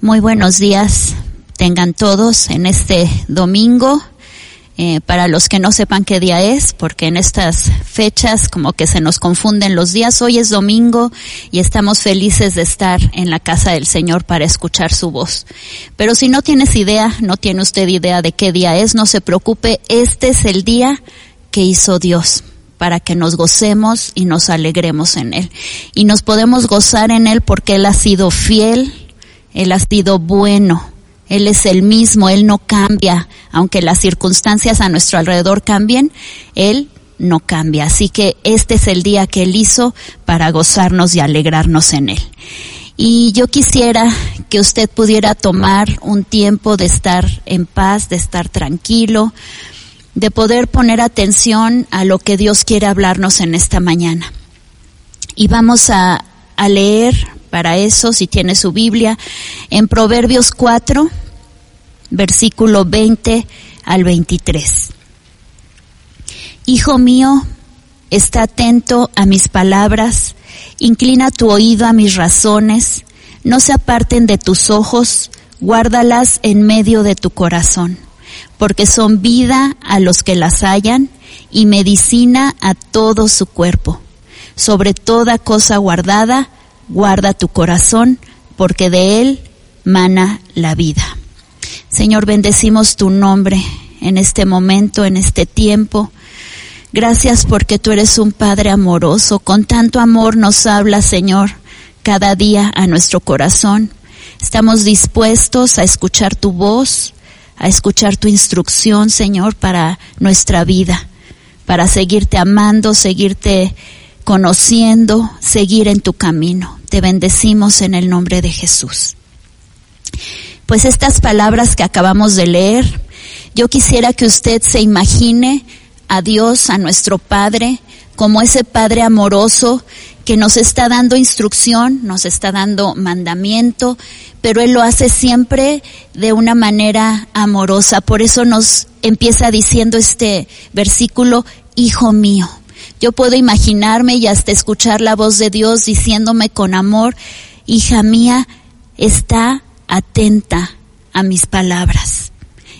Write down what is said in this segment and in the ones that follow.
Muy buenos días tengan todos en este domingo. Eh, para los que no sepan qué día es, porque en estas fechas como que se nos confunden los días. Hoy es domingo y estamos felices de estar en la casa del Señor para escuchar su voz. Pero si no tienes idea, no tiene usted idea de qué día es, no se preocupe, este es el día que hizo Dios para que nos gocemos y nos alegremos en Él. Y nos podemos gozar en Él porque Él ha sido fiel, Él ha sido bueno, Él es el mismo, Él no cambia, aunque las circunstancias a nuestro alrededor cambien, Él no cambia. Así que este es el día que Él hizo para gozarnos y alegrarnos en Él. Y yo quisiera que usted pudiera tomar un tiempo de estar en paz, de estar tranquilo, de poder poner atención a lo que Dios quiere hablarnos en esta mañana. Y vamos a, a leer para eso, si tiene su Biblia, en Proverbios 4, versículo 20 al 23. Hijo mío, está atento a mis palabras, inclina tu oído a mis razones, no se aparten de tus ojos, guárdalas en medio de tu corazón, porque son vida a los que las hallan y medicina a todo su cuerpo. Sobre toda cosa guardada, guarda tu corazón, porque de él mana la vida. Señor, bendecimos tu nombre en este momento, en este tiempo. Gracias porque tú eres un Padre amoroso. Con tanto amor nos habla, Señor, cada día a nuestro corazón. Estamos dispuestos a escuchar tu voz, a escuchar tu instrucción, Señor, para nuestra vida, para seguirte amando, seguirte conociendo, seguir en tu camino. Te bendecimos en el nombre de Jesús. Pues estas palabras que acabamos de leer, yo quisiera que usted se imagine a Dios, a nuestro Padre, como ese Padre amoroso que nos está dando instrucción, nos está dando mandamiento, pero Él lo hace siempre de una manera amorosa. Por eso nos empieza diciendo este versículo, Hijo mío. Yo puedo imaginarme y hasta escuchar la voz de Dios diciéndome con amor, hija mía, está atenta a mis palabras.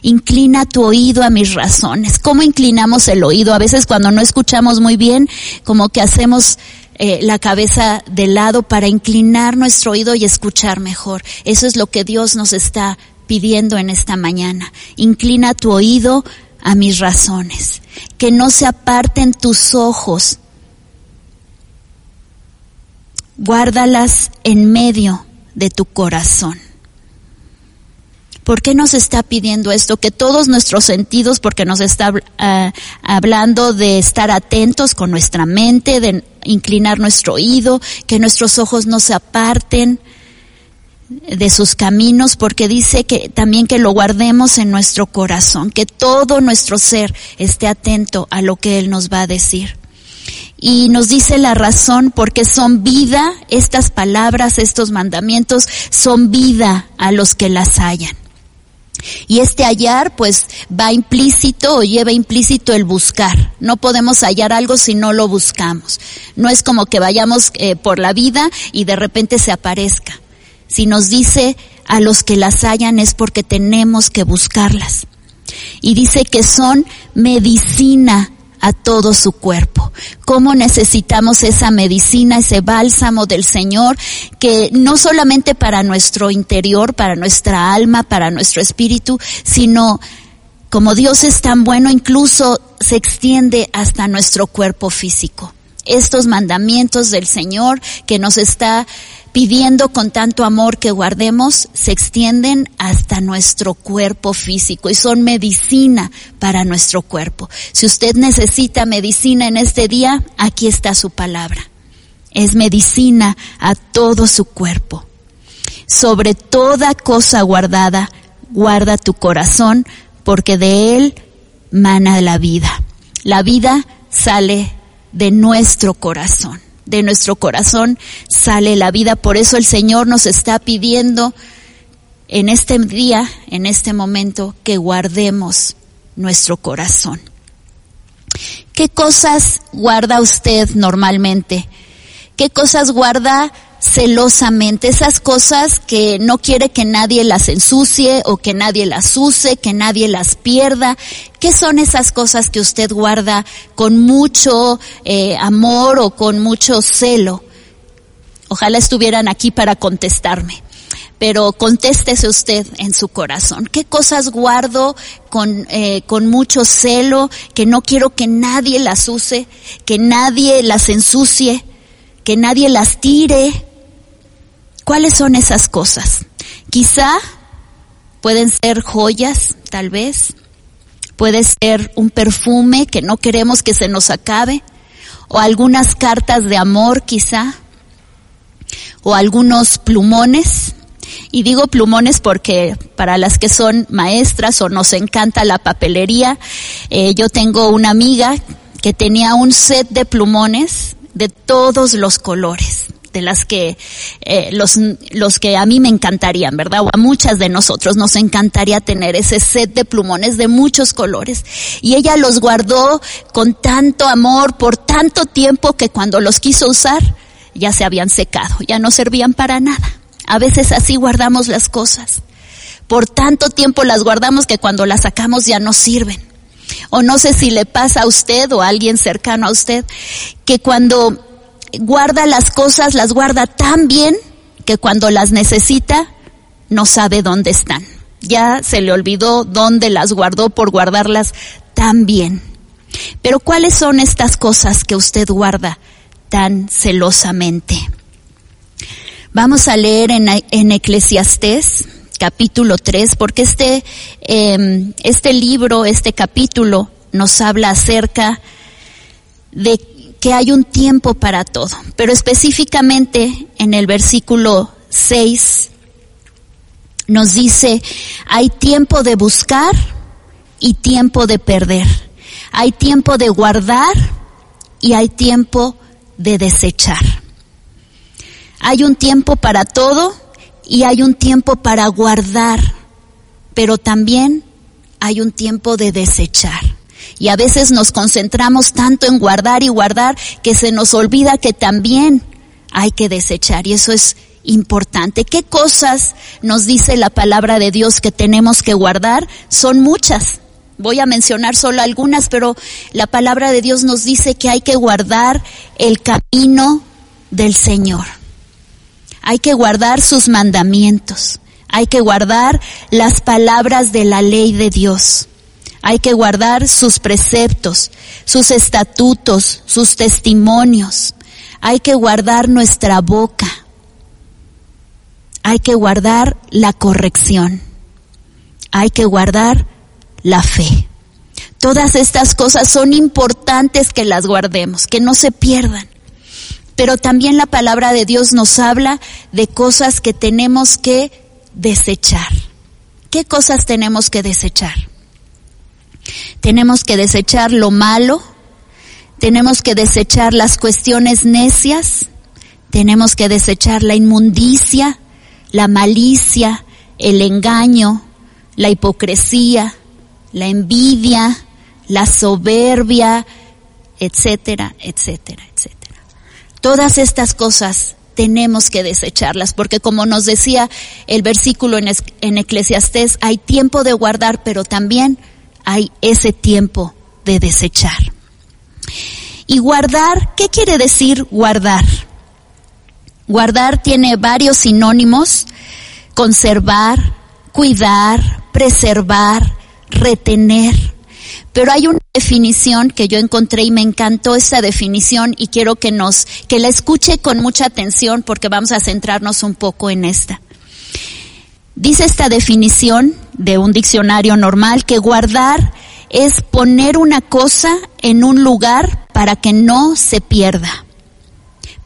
Inclina tu oído a mis razones. ¿Cómo inclinamos el oído? A veces cuando no escuchamos muy bien, como que hacemos eh, la cabeza de lado para inclinar nuestro oído y escuchar mejor. Eso es lo que Dios nos está pidiendo en esta mañana. Inclina tu oído a mis razones, que no se aparten tus ojos, guárdalas en medio de tu corazón. ¿Por qué nos está pidiendo esto? Que todos nuestros sentidos, porque nos está uh, hablando de estar atentos con nuestra mente, de inclinar nuestro oído, que nuestros ojos no se aparten, de sus caminos porque dice que también que lo guardemos en nuestro corazón, que todo nuestro ser esté atento a lo que Él nos va a decir. Y nos dice la razón porque son vida, estas palabras, estos mandamientos son vida a los que las hallan. Y este hallar pues va implícito o lleva implícito el buscar. No podemos hallar algo si no lo buscamos. No es como que vayamos eh, por la vida y de repente se aparezca si nos dice a los que las hallan es porque tenemos que buscarlas. Y dice que son medicina a todo su cuerpo. ¿Cómo necesitamos esa medicina, ese bálsamo del Señor, que no solamente para nuestro interior, para nuestra alma, para nuestro espíritu, sino como Dios es tan bueno, incluso se extiende hasta nuestro cuerpo físico. Estos mandamientos del Señor que nos está pidiendo con tanto amor que guardemos, se extienden hasta nuestro cuerpo físico y son medicina para nuestro cuerpo. Si usted necesita medicina en este día, aquí está su palabra. Es medicina a todo su cuerpo. Sobre toda cosa guardada, guarda tu corazón, porque de él mana la vida. La vida sale de nuestro corazón de nuestro corazón sale la vida. Por eso el Señor nos está pidiendo en este día, en este momento, que guardemos nuestro corazón. ¿Qué cosas guarda usted normalmente? ¿Qué cosas guarda celosamente, esas cosas que no quiere que nadie las ensucie o que nadie las use, que nadie las pierda. ¿Qué son esas cosas que usted guarda con mucho eh, amor o con mucho celo? Ojalá estuvieran aquí para contestarme pero contéstese usted en su corazón. ¿Qué cosas guardo con, eh, con mucho celo, que no quiero que nadie las use, que nadie las ensucie, que nadie las tire? ¿Cuáles son esas cosas? Quizá pueden ser joyas, tal vez. Puede ser un perfume que no queremos que se nos acabe. O algunas cartas de amor, quizá. O algunos plumones. Y digo plumones porque para las que son maestras o nos encanta la papelería, eh, yo tengo una amiga que tenía un set de plumones de todos los colores de las que eh, los, los que a mí me encantarían, ¿verdad? O a muchas de nosotros nos encantaría tener ese set de plumones de muchos colores. Y ella los guardó con tanto amor por tanto tiempo que cuando los quiso usar ya se habían secado, ya no servían para nada. A veces así guardamos las cosas. Por tanto tiempo las guardamos que cuando las sacamos ya no sirven. O no sé si le pasa a usted o a alguien cercano a usted que cuando guarda las cosas, las guarda tan bien que cuando las necesita no sabe dónde están. Ya se le olvidó dónde las guardó por guardarlas tan bien. Pero ¿cuáles son estas cosas que usted guarda tan celosamente? Vamos a leer en, en Eclesiastés capítulo 3, porque este, eh, este libro, este capítulo nos habla acerca de que hay un tiempo para todo, pero específicamente en el versículo 6 nos dice, hay tiempo de buscar y tiempo de perder, hay tiempo de guardar y hay tiempo de desechar. Hay un tiempo para todo y hay un tiempo para guardar, pero también hay un tiempo de desechar. Y a veces nos concentramos tanto en guardar y guardar que se nos olvida que también hay que desechar. Y eso es importante. ¿Qué cosas nos dice la palabra de Dios que tenemos que guardar? Son muchas. Voy a mencionar solo algunas, pero la palabra de Dios nos dice que hay que guardar el camino del Señor. Hay que guardar sus mandamientos. Hay que guardar las palabras de la ley de Dios. Hay que guardar sus preceptos, sus estatutos, sus testimonios. Hay que guardar nuestra boca. Hay que guardar la corrección. Hay que guardar la fe. Todas estas cosas son importantes que las guardemos, que no se pierdan. Pero también la palabra de Dios nos habla de cosas que tenemos que desechar. ¿Qué cosas tenemos que desechar? Tenemos que desechar lo malo, tenemos que desechar las cuestiones necias, tenemos que desechar la inmundicia, la malicia, el engaño, la hipocresía, la envidia, la soberbia, etcétera, etcétera, etcétera. Todas estas cosas tenemos que desecharlas, porque como nos decía el versículo en, en Eclesiastés, hay tiempo de guardar, pero también hay ese tiempo de desechar. Y guardar, ¿qué quiere decir guardar? Guardar tiene varios sinónimos, conservar, cuidar, preservar, retener. Pero hay una definición que yo encontré y me encantó esa definición y quiero que nos, que la escuche con mucha atención porque vamos a centrarnos un poco en esta. Dice esta definición de un diccionario normal que guardar es poner una cosa en un lugar para que no se pierda,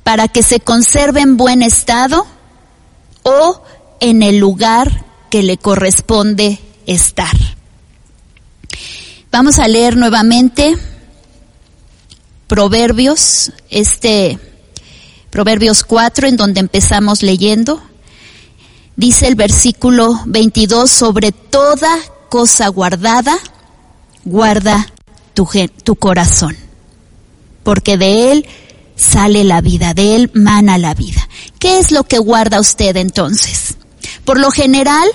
para que se conserve en buen estado o en el lugar que le corresponde estar. Vamos a leer nuevamente Proverbios, este Proverbios 4 en donde empezamos leyendo dice el versículo 22, sobre toda cosa guardada, guarda tu, tu corazón, porque de él sale la vida, de él mana la vida. ¿Qué es lo que guarda usted entonces? Por lo general,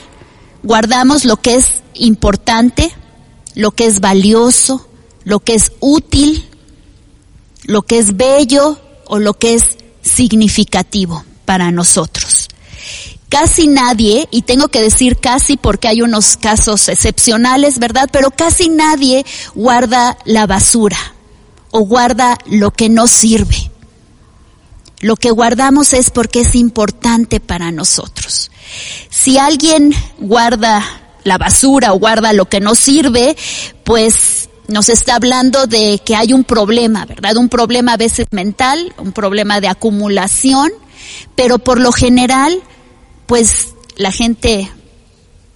guardamos lo que es importante, lo que es valioso, lo que es útil, lo que es bello o lo que es significativo para nosotros. Casi nadie, y tengo que decir casi porque hay unos casos excepcionales, ¿verdad? Pero casi nadie guarda la basura o guarda lo que no sirve. Lo que guardamos es porque es importante para nosotros. Si alguien guarda la basura o guarda lo que no sirve, pues nos está hablando de que hay un problema, ¿verdad? Un problema a veces mental, un problema de acumulación, pero por lo general pues la gente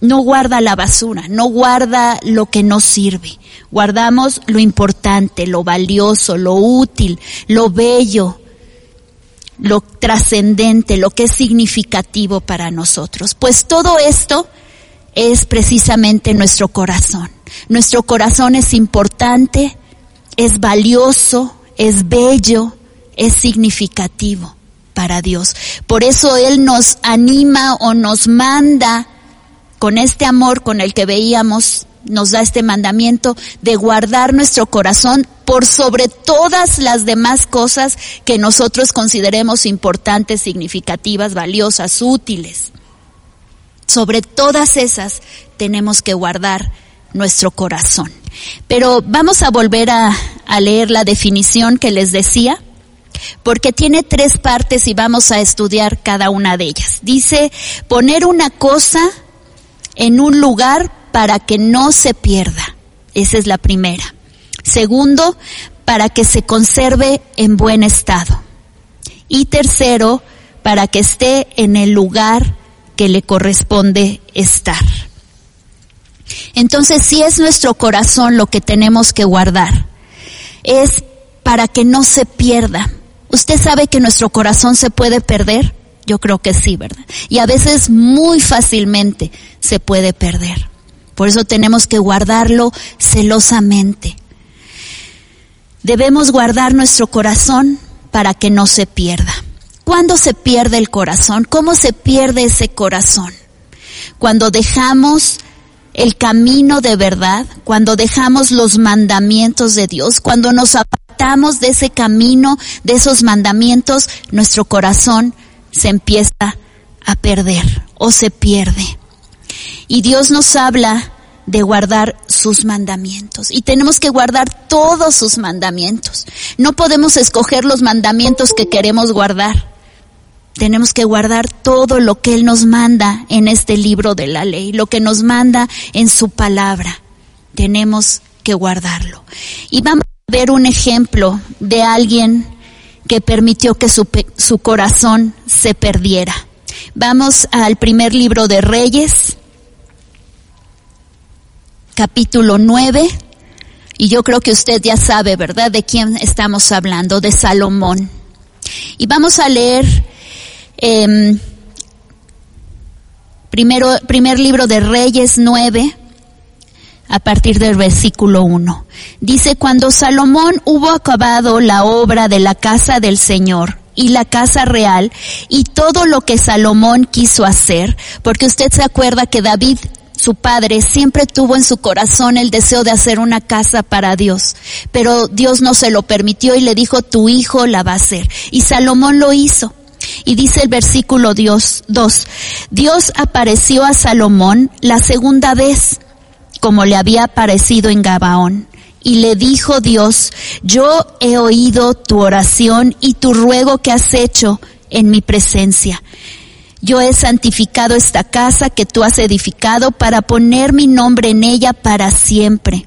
no guarda la basura, no guarda lo que no sirve. Guardamos lo importante, lo valioso, lo útil, lo bello, lo trascendente, lo que es significativo para nosotros. Pues todo esto es precisamente nuestro corazón. Nuestro corazón es importante, es valioso, es bello, es significativo para Dios. Por eso Él nos anima o nos manda con este amor con el que veíamos, nos da este mandamiento de guardar nuestro corazón por sobre todas las demás cosas que nosotros consideremos importantes, significativas, valiosas, útiles. Sobre todas esas tenemos que guardar nuestro corazón. Pero vamos a volver a, a leer la definición que les decía porque tiene tres partes y vamos a estudiar cada una de ellas. Dice, poner una cosa en un lugar para que no se pierda. Esa es la primera. Segundo, para que se conserve en buen estado. Y tercero, para que esté en el lugar que le corresponde estar. Entonces, si es nuestro corazón lo que tenemos que guardar, es para que no se pierda, ¿Usted sabe que nuestro corazón se puede perder? Yo creo que sí, ¿verdad? Y a veces muy fácilmente se puede perder. Por eso tenemos que guardarlo celosamente. Debemos guardar nuestro corazón para que no se pierda. ¿Cuándo se pierde el corazón? ¿Cómo se pierde ese corazón? Cuando dejamos el camino de verdad, cuando dejamos los mandamientos de Dios, cuando nos de ese camino, de esos mandamientos, nuestro corazón se empieza a perder o se pierde. Y Dios nos habla de guardar sus mandamientos. Y tenemos que guardar todos sus mandamientos. No podemos escoger los mandamientos que queremos guardar. Tenemos que guardar todo lo que Él nos manda en este libro de la ley, lo que nos manda en su palabra. Tenemos que guardarlo. Y vamos ver un ejemplo de alguien que permitió que su, su corazón se perdiera. Vamos al primer libro de Reyes, capítulo 9. Y yo creo que usted ya sabe, ¿verdad?, de quién estamos hablando, de Salomón. Y vamos a leer eh, primero, primer libro de Reyes 9, a partir del versículo 1. Dice, cuando Salomón hubo acabado la obra de la casa del Señor, y la casa real y todo lo que Salomón quiso hacer, porque usted se acuerda que David, su padre, siempre tuvo en su corazón el deseo de hacer una casa para Dios, pero Dios no se lo permitió y le dijo, tu hijo la va a hacer. Y Salomón lo hizo. Y dice el versículo Dios 2, Dios apareció a Salomón la segunda vez, como le había aparecido en Gabaón. Y le dijo Dios, yo he oído tu oración y tu ruego que has hecho en mi presencia. Yo he santificado esta casa que tú has edificado para poner mi nombre en ella para siempre.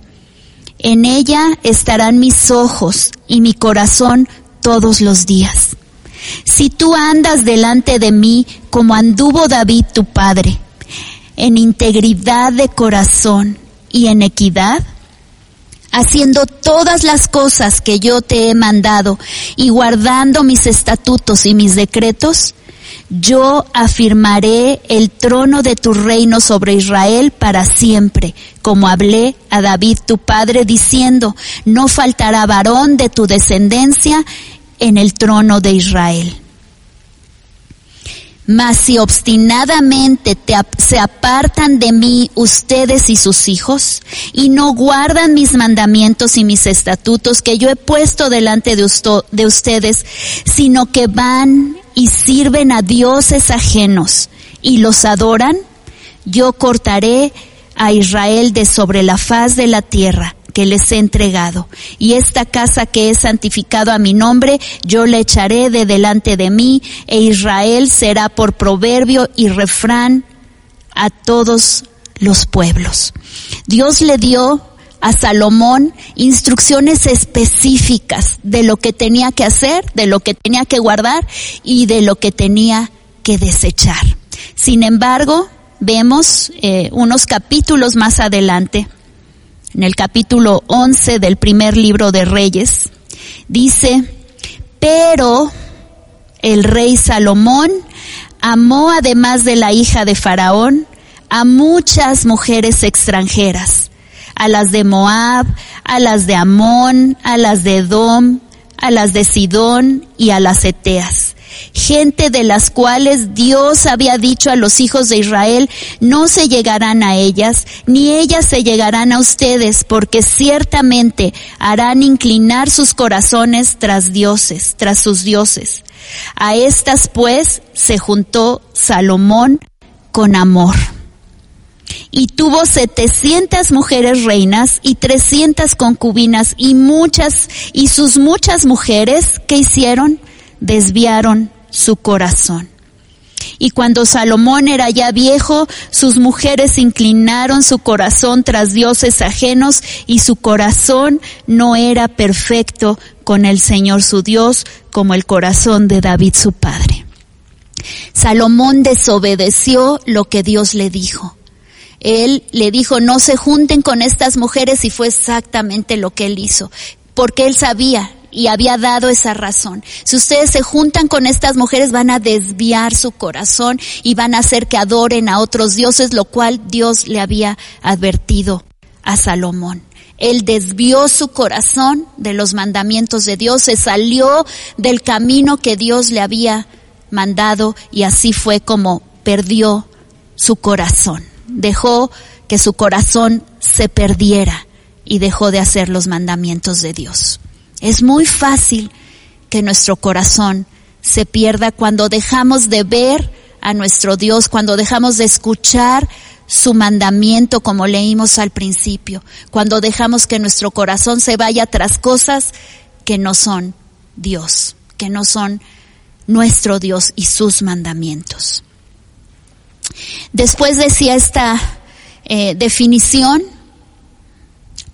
En ella estarán mis ojos y mi corazón todos los días. Si tú andas delante de mí como anduvo David tu padre, en integridad de corazón y en equidad, haciendo todas las cosas que yo te he mandado y guardando mis estatutos y mis decretos, yo afirmaré el trono de tu reino sobre Israel para siempre, como hablé a David tu padre diciendo, no faltará varón de tu descendencia en el trono de Israel. Mas si obstinadamente se apartan de mí ustedes y sus hijos, y no guardan mis mandamientos y mis estatutos que yo he puesto delante de, de ustedes, sino que van y sirven a dioses ajenos y los adoran, yo cortaré a Israel de sobre la faz de la tierra que les he entregado. Y esta casa que he santificado a mi nombre, yo le echaré de delante de mí, e Israel será por proverbio y refrán a todos los pueblos. Dios le dio a Salomón instrucciones específicas de lo que tenía que hacer, de lo que tenía que guardar y de lo que tenía que desechar. Sin embargo, vemos eh, unos capítulos más adelante en el capítulo 11 del primer libro de Reyes, dice, pero el rey Salomón amó además de la hija de Faraón a muchas mujeres extranjeras, a las de Moab, a las de Amón, a las de Edom, a las de Sidón y a las Eteas gente de las cuales Dios había dicho a los hijos de Israel, no se llegarán a ellas, ni ellas se llegarán a ustedes, porque ciertamente harán inclinar sus corazones tras dioses, tras sus dioses. A estas pues se juntó Salomón con amor. Y tuvo setecientas mujeres reinas y trescientas concubinas y muchas, y sus muchas mujeres que hicieron desviaron su corazón. Y cuando Salomón era ya viejo, sus mujeres inclinaron su corazón tras dioses ajenos y su corazón no era perfecto con el Señor su Dios como el corazón de David su padre. Salomón desobedeció lo que Dios le dijo. Él le dijo, no se junten con estas mujeres y fue exactamente lo que él hizo, porque él sabía, y había dado esa razón. Si ustedes se juntan con estas mujeres van a desviar su corazón y van a hacer que adoren a otros dioses, lo cual Dios le había advertido a Salomón. Él desvió su corazón de los mandamientos de Dios, se salió del camino que Dios le había mandado y así fue como perdió su corazón. Dejó que su corazón se perdiera y dejó de hacer los mandamientos de Dios. Es muy fácil que nuestro corazón se pierda cuando dejamos de ver a nuestro Dios, cuando dejamos de escuchar su mandamiento como leímos al principio, cuando dejamos que nuestro corazón se vaya tras cosas que no son Dios, que no son nuestro Dios y sus mandamientos. Después decía esta eh, definición,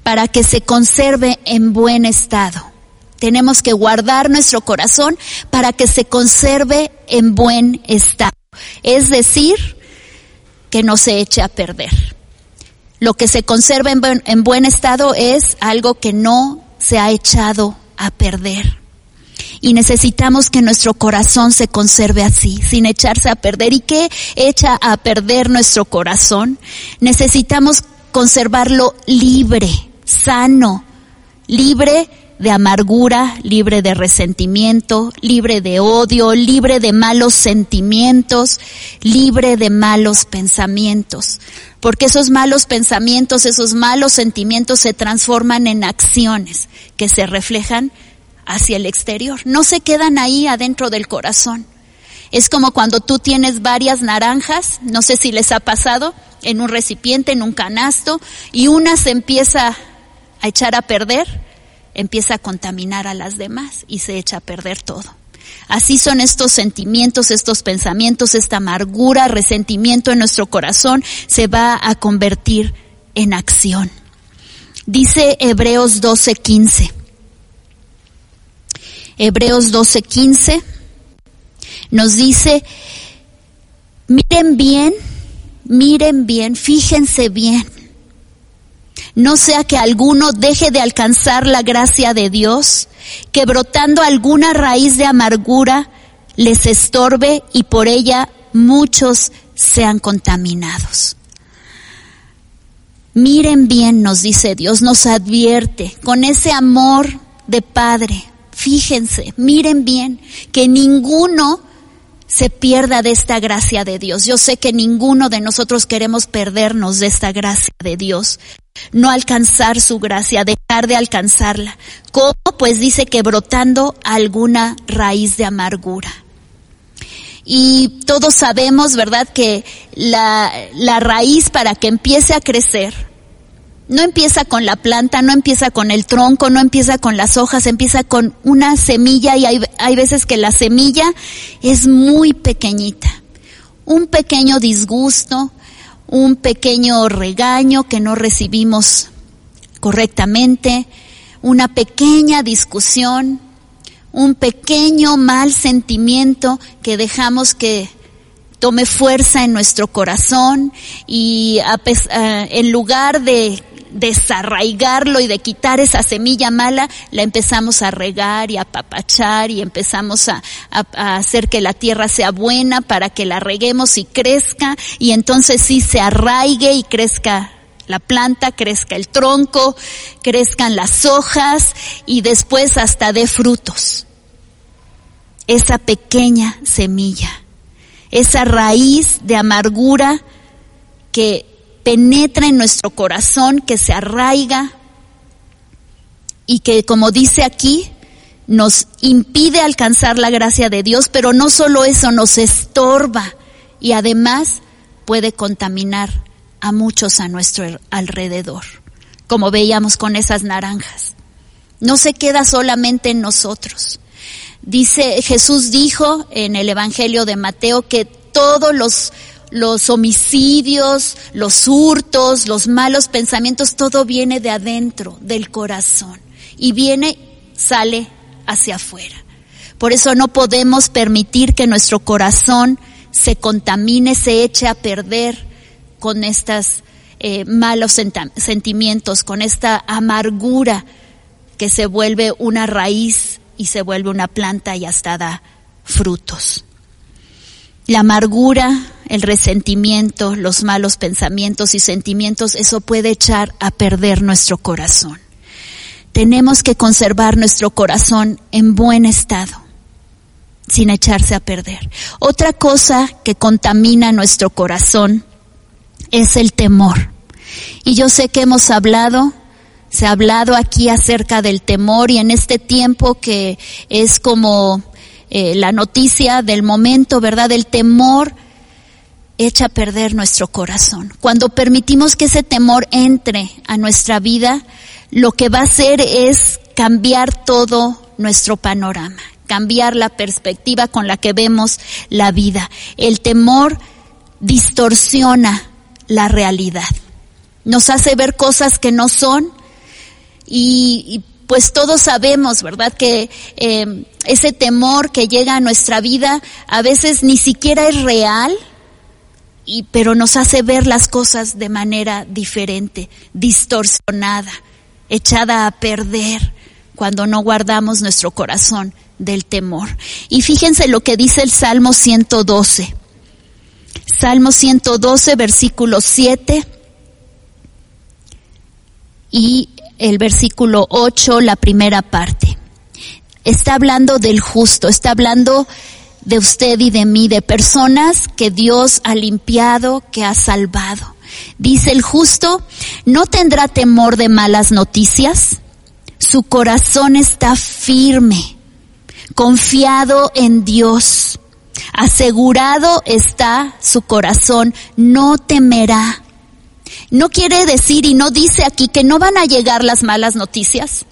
para que se conserve en buen estado. Tenemos que guardar nuestro corazón para que se conserve en buen estado. Es decir, que no se eche a perder. Lo que se conserva en buen, en buen estado es algo que no se ha echado a perder. Y necesitamos que nuestro corazón se conserve así, sin echarse a perder. ¿Y qué echa a perder nuestro corazón? Necesitamos conservarlo libre, sano, libre de amargura, libre de resentimiento, libre de odio, libre de malos sentimientos, libre de malos pensamientos. Porque esos malos pensamientos, esos malos sentimientos se transforman en acciones que se reflejan hacia el exterior. No se quedan ahí adentro del corazón. Es como cuando tú tienes varias naranjas, no sé si les ha pasado, en un recipiente, en un canasto, y una se empieza a echar a perder, empieza a contaminar a las demás y se echa a perder todo. Así son estos sentimientos, estos pensamientos, esta amargura, resentimiento en nuestro corazón se va a convertir en acción. Dice Hebreos 12:15. Hebreos 12:15 nos dice, miren bien, miren bien, fíjense bien no sea que alguno deje de alcanzar la gracia de Dios, que brotando alguna raíz de amargura les estorbe y por ella muchos sean contaminados. Miren bien, nos dice Dios, nos advierte con ese amor de Padre. Fíjense, miren bien, que ninguno se pierda de esta gracia de Dios. Yo sé que ninguno de nosotros queremos perdernos de esta gracia de Dios, no alcanzar su gracia, dejar de alcanzarla. ¿Cómo? Pues dice que brotando alguna raíz de amargura. Y todos sabemos, ¿verdad?, que la, la raíz para que empiece a crecer, no empieza con la planta, no empieza con el tronco, no empieza con las hojas, empieza con una semilla y hay, hay veces que la semilla es muy pequeñita. Un pequeño disgusto, un pequeño regaño que no recibimos correctamente, una pequeñña discusión, un pequeño mal sentimiento que dejamos que tome fuerza en nuestro corazón y en lugar de desarraigarlo y de quitar esa semilla mala, la empezamos a regar y a papachar y empezamos a, hacer que la tierra sea buena para que la reguemos y crezca y entonces sí se arraigue y crezca la planta, crezca el tronco, crezcan las hojas y después hasta dé frutos. Esa pequeña semilla, esa raíz de amargura que penetra en nuestro corazón, que se arraiga y que, como dice aquí, nos impide alcanzar la gracia de Dios, pero no solo eso, nos estorba y además puede contaminar a muchos a nuestro alrededor, como veíamos con esas naranjas. No se queda solamente en nosotros. Dice, Jesús dijo en el Evangelio de Mateo que todos los los homicidios, los hurtos, los malos pensamientos, todo viene de adentro, del corazón. Y viene, sale hacia afuera. Por eso no podemos permitir que nuestro corazón se contamine, se eche a perder con estos eh, malos sentimientos, con esta amargura que se vuelve una raíz y se vuelve una planta y hasta da frutos. La amargura, el resentimiento, los malos pensamientos y sentimientos, eso puede echar a perder nuestro corazón. Tenemos que conservar nuestro corazón en buen estado, sin echarse a perder. Otra cosa que contamina nuestro corazón es el temor. Y yo sé que hemos hablado, se ha hablado aquí acerca del temor y en este tiempo que es como eh, la noticia del momento, ¿verdad? El temor echa a perder nuestro corazón. Cuando permitimos que ese temor entre a nuestra vida, lo que va a hacer es cambiar todo nuestro panorama, cambiar la perspectiva con la que vemos la vida. El temor distorsiona la realidad. Nos hace ver cosas que no son y, pues todos sabemos, ¿verdad? Que eh, ese temor que llega a nuestra vida a veces ni siquiera es real, y, pero nos hace ver las cosas de manera diferente, distorsionada, echada a perder cuando no guardamos nuestro corazón del temor. Y fíjense lo que dice el Salmo 112. Salmo 112, versículo 7 y el versículo 8, la primera parte. Está hablando del justo, está hablando de usted y de mí, de personas que Dios ha limpiado, que ha salvado. Dice el justo, no tendrá temor de malas noticias, su corazón está firme, confiado en Dios, asegurado está su corazón, no temerá no quiere decir y no dice aquí que no van a llegar las malas noticias,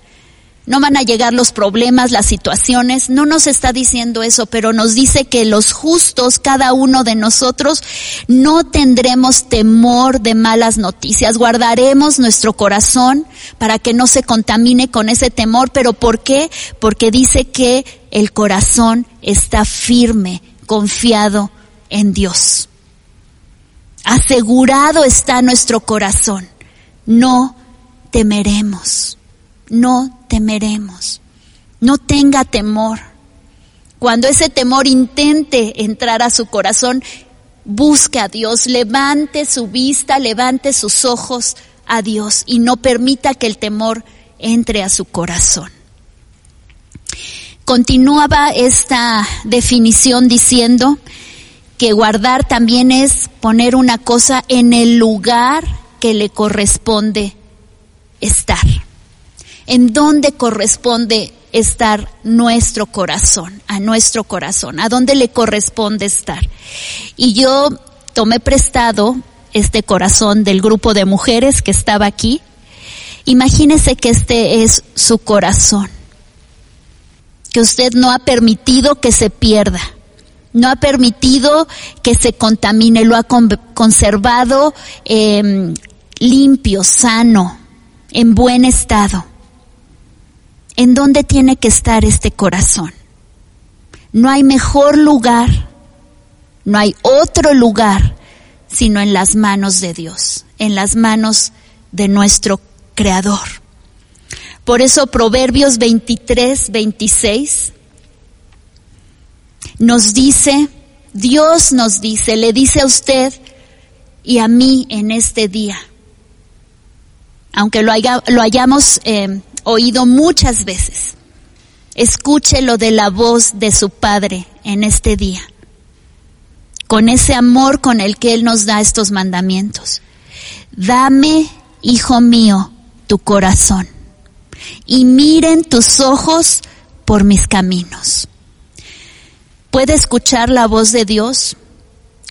no van a llegar los problemas, las situaciones, no nos está diciendo eso, pero nos dice que los justos, cada uno de nosotros, no tendremos temor de malas noticias, guardaremos nuestro corazón para que no se contamine con ese temor, pero ¿por qué? Porque dice que el corazón está firme, confiado en Dios. Asegurado está nuestro corazón. No temeremos, no temeremos. No tenga temor. Cuando ese temor intente entrar a su corazón, busque a Dios, levante su vista, levante sus ojos a Dios y no permita que el temor entre a su corazón. Continuaba esta definición diciendo que guardar también es poner una cosa en el lugar que le corresponde estar. ¿En dónde corresponde estar nuestro corazón, a nuestro corazón? ¿A dónde le corresponde estar? Y yo tomé prestado este corazón del grupo de mujeres que estaba aquí. Imagínese que este es su corazón, que usted no ha permitido que se pierda, no ha permitido que se contamine, lo ha conservado eh, limpio, sano, en buen estado. ¿En dónde tiene que estar este corazón? No hay mejor lugar, no hay otro lugar, sino en las manos de Dios, en las manos de nuestro Creador. Por eso Proverbios 23, 26 nos dice, Dios nos dice, le dice a usted y a mí en este día, aunque lo, hayamos eh, oído muchas veces, escúchelo de la voz de su Padre en este día, con ese amor con el que Él nos da estos mandamientos. Dame, hijo mío, tu corazón y miren tus ojos por mis caminos. ¿Puede escuchar la voz de Dios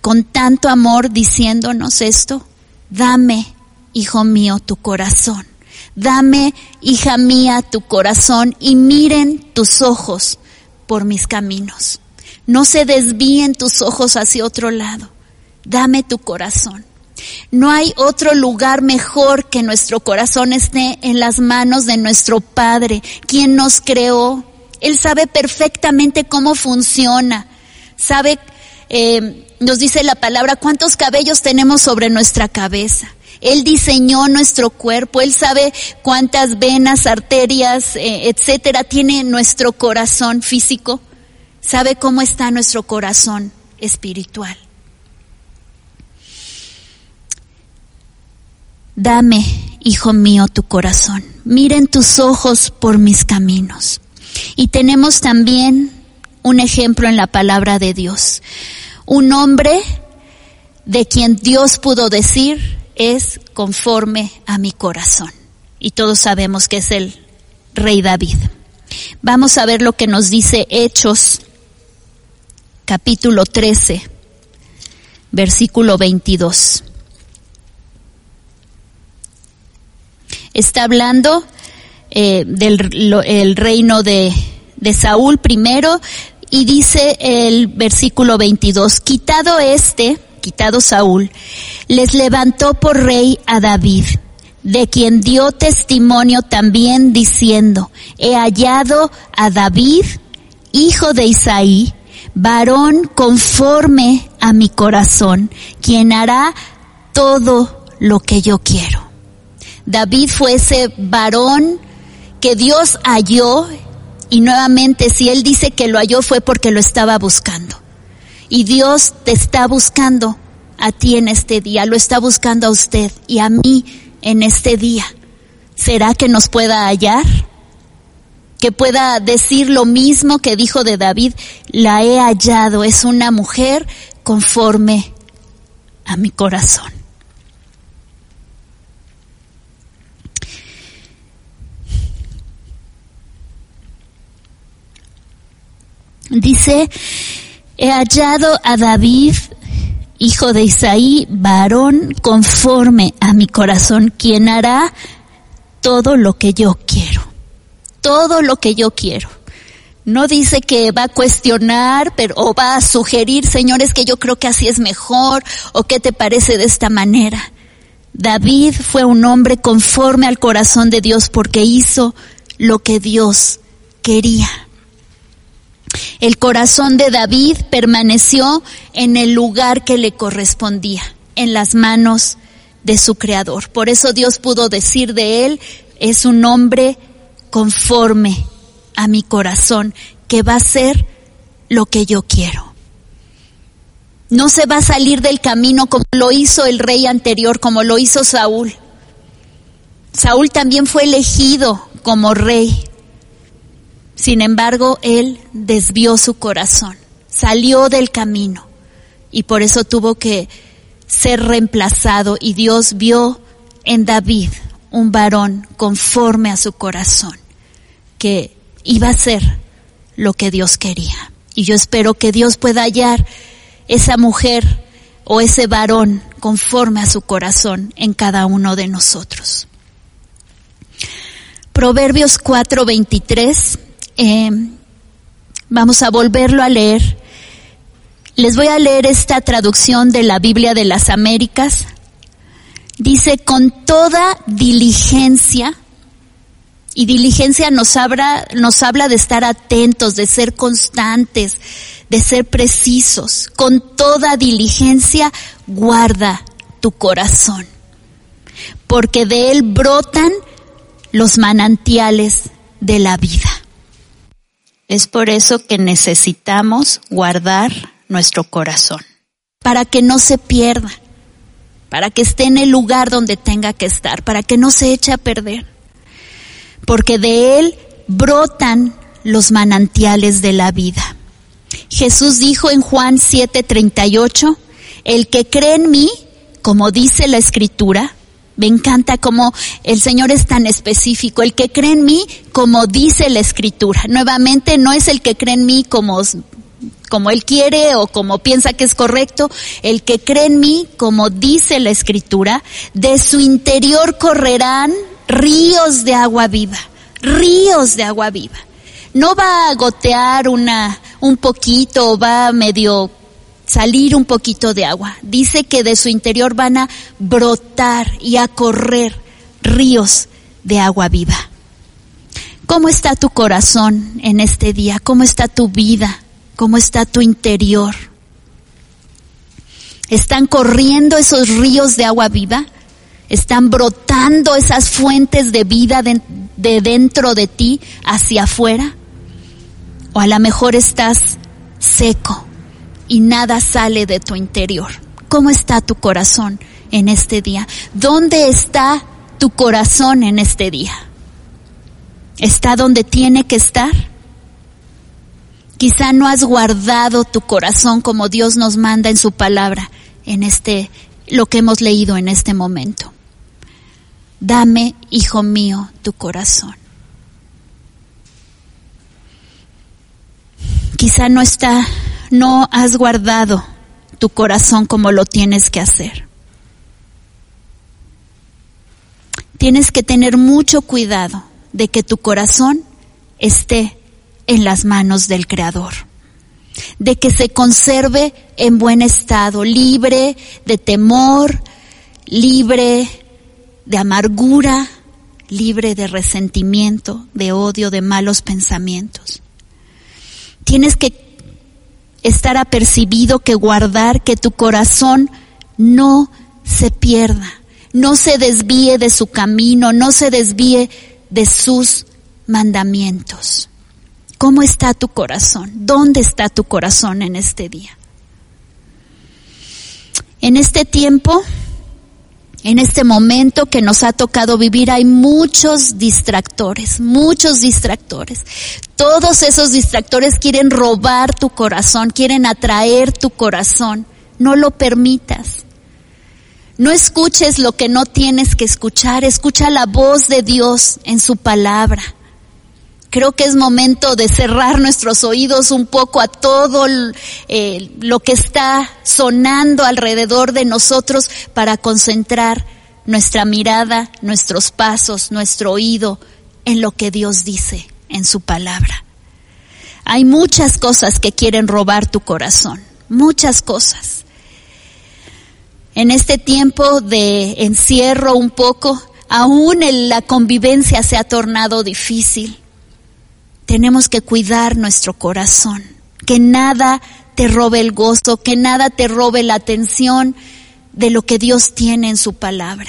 con tanto amor diciéndonos esto? Dame, hijo mío, tu corazón. Dame, hija mía, tu corazón y miren tus ojos por mis caminos. No se desvíen tus ojos hacia otro lado. Dame tu corazón. No hay otro lugar mejor que nuestro corazón esté en las manos de nuestro Padre, quien nos creó. Él sabe perfectamente cómo funciona. Sabe, eh, nos dice la palabra, cuántos cabellos tenemos sobre nuestra cabeza. Él diseñó nuestro cuerpo, Él sabe cuántas venas, arterias, eh, etcétera, tiene nuestro corazón físico, sabe cómo está nuestro corazón espiritual. Dame, hijo mío, tu corazón. Miren tus ojos por mis caminos. Y tenemos también un ejemplo en la palabra de Dios. Un hombre de quien Dios pudo decir, es conforme a mi corazón. Y todos sabemos que es el rey David. Vamos a ver lo que nos dice Hechos capítulo 13, versículo 22. Está hablando eh, del reino de, de Saúl primero y dice el versículo 22, quitado este, quitado Saúl, les levantó por rey a David, de quien dio testimonio también diciendo, he hallado a David, hijo de Isaí, varón conforme a mi corazón, quien hará todo lo que yo quiero. David fue ese varón que Dios halló y nuevamente si él dice que lo halló fue porque lo estaba buscando. Y Dios te está buscando a ti en este día, lo está buscando a usted y a mí en este día. ¿Será que nos pueda hallar? Que pueda decir lo mismo que dijo de David, la he hallado, es una mujer conforme a mi corazón. Dice, he hallado a David, hijo de Isaí, varón conforme a mi corazón, quien hará todo lo que yo quiero. Todo lo que yo quiero. No dice que va a cuestionar, pero o va a sugerir, señores, que yo creo que así es mejor, o qué te parece de esta manera. David fue un hombre conforme al corazón de Dios porque hizo lo que Dios quería. El corazón de David permaneció en el lugar que le correspondía, en las manos de su creador. Por eso Dios pudo decir de él, es un hombre conforme a mi corazón, que va a ser lo que yo quiero. No se va a salir del camino como lo hizo el rey anterior, como lo hizo Saúl. Saúl también fue elegido como rey, Sin embargo, él desvió su corazón, salió del camino y por eso tuvo que ser reemplazado y Dios vio en David un varón conforme a su corazón, que iba a ser lo que Dios quería. Y yo espero que Dios pueda hallar esa mujer o ese varón conforme a su corazón en cada uno de nosotros. Proverbios 4:23, eh, vamos a volverlo a leer. Les voy a leer esta traducción de la Biblia de las Américas. Dice, con toda diligencia, y diligencia nos habla, nos habla de estar atentos, de ser constantes, de ser precisos. Con toda diligencia guarda tu corazón, porque de él brotan los manantiales de la vida. Es por eso que necesitamos guardar nuestro corazón, para que no se pierda, para que esté en el lugar donde tenga que estar, para que no se eche a perder. Porque de él brotan los manantiales de la vida. Jesús dijo en Juan 7:38, el que cree en mí, como dice la escritura, me encanta como el Señor es tan específico, el que cree en mí, como dice la escritura. Nuevamente, no es el que cree en mí como, como Él quiere o como piensa que es correcto, el que cree en mí, como dice la escritura, de su interior correrán ríos de agua viva, ríos de agua viva. No va a gotear una, un poquito va medio salir un poquito de agua. Dice que de su interior van a brotar y a correr ríos de agua viva. ¿Cómo está tu corazón en este día? ¿Cómo está tu vida? ¿Cómo está tu interior? ¿Están corriendo esos ríos de agua viva? Están brotando esas fuentes de vida de, dentro de ti hacia afuera. O a lo mejor estás seco y nada sale de tu interior. ¿Cómo está tu corazón en este día? ¿Dónde está tu corazón en este día? ¿Está donde tiene que estar? Quizá no has guardado tu corazón como Dios nos manda en su palabra en este lo que hemos leído en este momento. Dame, hijo mío, tu corazón. Quizá no está, no has guardado tu corazón como lo tienes que hacer. Tienes que tener mucho cuidado de que tu corazón esté en las manos del Creador, de que se conserve en buen estado, libre de temor, libre de amargura, libre de resentimiento, de odio, de malos pensamientos. Tienes que estar apercibido, que guardar que tu corazón no se pierda, no se desvíe de su camino, no se desvíe de sus mandamientos. ¿Cómo está tu corazón? ¿Dónde está tu corazón en este día? En este tiempo en este momento que nos ha tocado vivir hay muchos distractores, muchos distractores. Todos esos distractores quieren robar tu corazón, quieren atraer tu corazón. No lo permitas. No escuches lo que no tienes que escuchar, escucha la voz de Dios en su palabra. Creo que es momento de cerrar nuestros oídos un poco a todo eh, lo que está sonando alrededor de nosotros para concentrar nuestra mirada, nuestros pasos, nuestro oído en lo que Dios dice en su palabra. Hay muchas cosas que quieren robar tu corazón, muchas cosas. En este tiempo de encierro un poco, aún la convivencia se ha tornado difícil tenemos que cuidar nuestro corazón, que nada te robe el gozo, que nada te robe la atención de lo que Dios tiene en su palabra.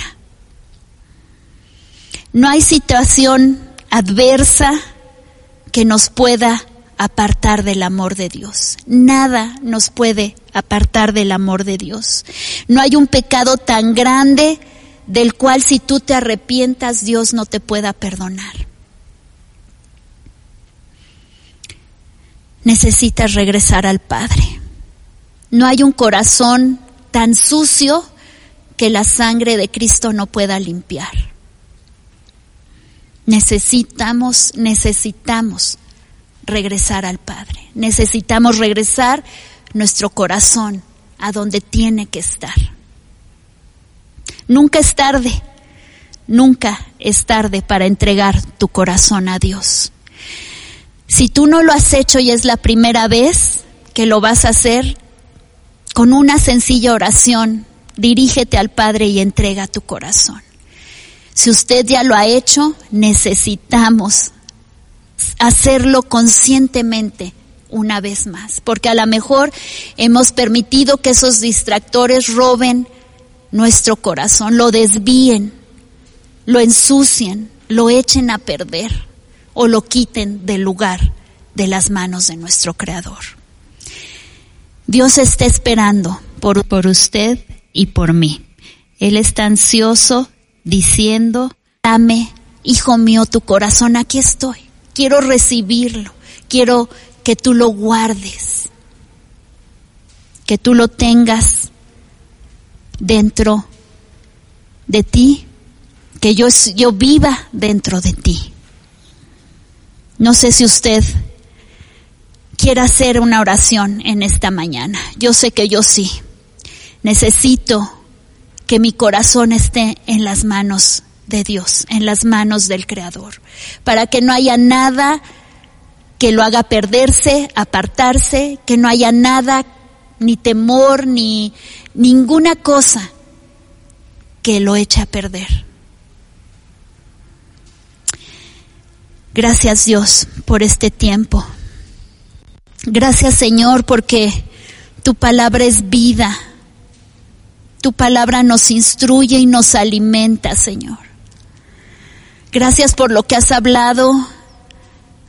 No hay situación adversa que nos pueda apartar del amor de Dios. Nada nos puede apartar del amor de Dios. No hay un pecado tan grande del cual si tú te arrepientas Dios no te pueda perdonar. Necesitas regresar al Padre. No hay un corazón tan sucio que la sangre de Cristo no pueda limpiar. Necesitamos, necesitamos regresar al Padre. Necesitamos regresar nuestro corazón a donde tiene que estar. Nunca es tarde, nunca es tarde para entregar tu corazón a Dios. Si tú no lo has hecho y es la primera vez que lo vas a hacer, con una sencilla oración, dirígete al Padre y entrega tu corazón. Si usted ya lo ha hecho, necesitamos hacerlo conscientemente una vez más, porque a lo mejor hemos permitido que esos distractores roben nuestro corazón, lo desvíen, lo ensucien, lo echen a perder o lo quiten del lugar de las manos de nuestro Creador. Dios está esperando por, por usted y por mí. Él está ansioso diciendo, dame, hijo mío, tu corazón, aquí estoy. Quiero recibirlo, quiero que tú lo guardes, que tú lo tengas dentro de ti, que yo, yo viva dentro de ti. No sé si usted quiere hacer una oración en esta mañana. Yo sé que yo sí. Necesito que mi corazón esté en las manos de Dios, en las manos del Creador, para que no haya nada que lo haga perderse, apartarse, que no haya nada, ni temor, ni ninguna cosa que lo eche a perder. Gracias Dios por este tiempo. Gracias Señor porque tu palabra es vida. Tu palabra nos instruye y nos alimenta, Señor. Gracias por lo que has hablado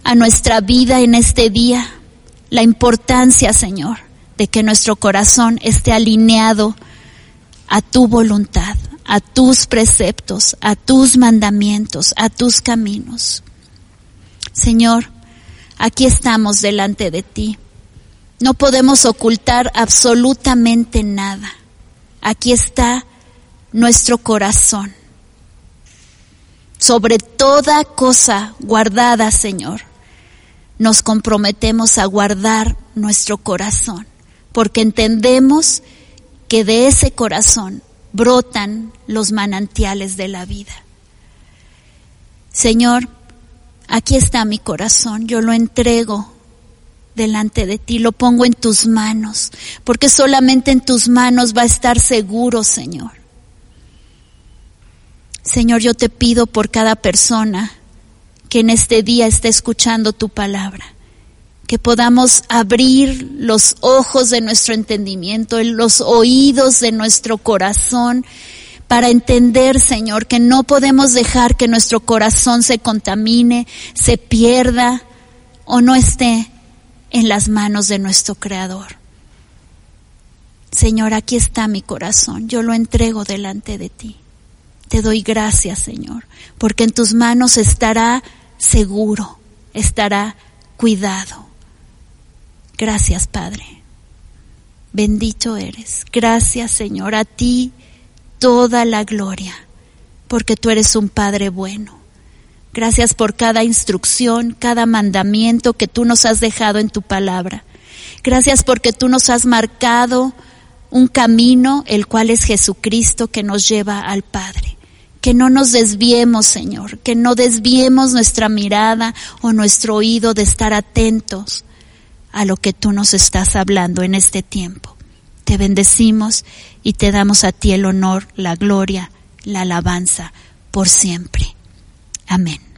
a nuestra vida en este día. La importancia, Señor, de que nuestro corazón esté alineado a tu voluntad, a tus preceptos, a tus mandamientos, a tus caminos. Señor, aquí estamos delante de ti. No podemos ocultar absolutamente nada. Aquí está nuestro corazón. Sobre toda cosa guardada, Señor, nos comprometemos a guardar nuestro corazón, porque entendemos que de ese corazón brotan los manantiales de la vida. Señor, aquí está mi corazón, yo lo entrego delante de ti, lo pongo en tus manos, porque solamente en tus manos va a estar seguro, Señor. Señor, yo te pido por cada persona que en este día esté escuchando tu palabra, que podamos abrir los ojos de nuestro entendimiento, los oídos de nuestro corazón, para entender, Señor, que no podemos dejar que nuestro corazón se contamine, se pierda o no esté en las manos de nuestro Creador. Señor, aquí está mi corazón, yo lo entrego delante de ti. Te doy gracias, Señor, porque en tus manos estará seguro, estará cuidado. Gracias, Padre. Bendito eres. Gracias, Señor, a ti toda la gloria, porque tú eres un Padre bueno. Gracias por cada instrucción, cada mandamiento que tú nos has dejado en tu palabra. Gracias porque tú nos has marcado un camino, el cual es Jesucristo, que nos lleva al Padre. Que no nos desviemos, Señor, que no desviemos nuestra mirada o nuestro oído de estar atentos a lo que tú nos estás hablando en este tiempo. Te bendecimos y te damos a ti el honor, la gloria, la alabanza por siempre. Amén.